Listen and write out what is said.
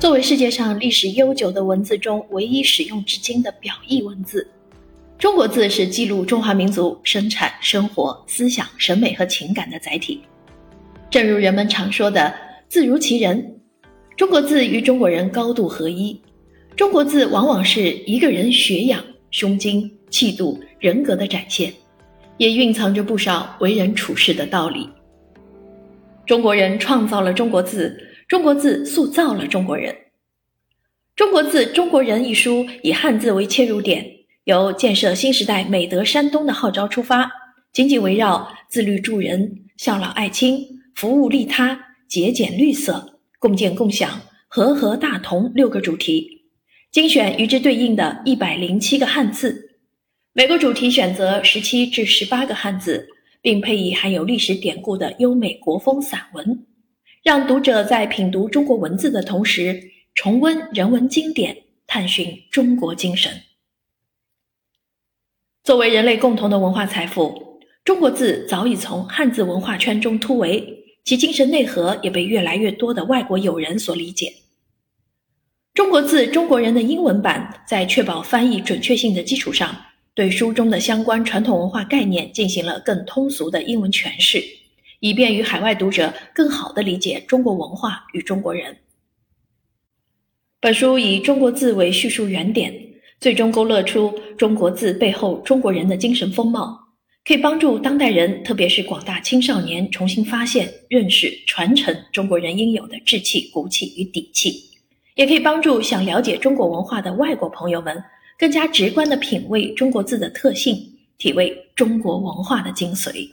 作为世界上历史悠久的文字中唯一使用至今的表意文字，中国字是记录中华民族生产生活、思想、审美和情感的载体。正如人们常说的“字如其人”，中国字与中国人高度合一。中国字往往是一个人学养、胸襟、气度、人格的展现，也蕴藏着不少为人处事的道理。中国人创造了中国字。中国字塑造了中国人。《中国字中国人》一书以汉字为切入点，由建设新时代美德山东的号召出发，紧紧围绕自律助人、孝老爱亲、服务利他、节俭绿色、共建共享、和合大同六个主题，精选与之对应的一百零七个汉字，每个主题选择十七至十八个汉字，并配以含有历史典故的优美国风散文。让读者在品读中国文字的同时，重温人文经典，探寻中国精神。作为人类共同的文化财富，中国字早已从汉字文化圈中突围，其精神内核也被越来越多的外国友人所理解。中国字中国人的英文版在确保翻译准确性的基础上，对书中的相关传统文化概念进行了更通俗的英文诠释。以便于海外读者更好地理解中国文化与中国人。本书以中国字为叙述原点，最终勾勒出中国字背后中国人的精神风貌，可以帮助当代人，特别是广大青少年重新发现、认识、传承中国人应有的志气、骨气与底气，也可以帮助想了解中国文化的外国朋友们，更加直观地品味中国字的特性，体味中国文化的精髓。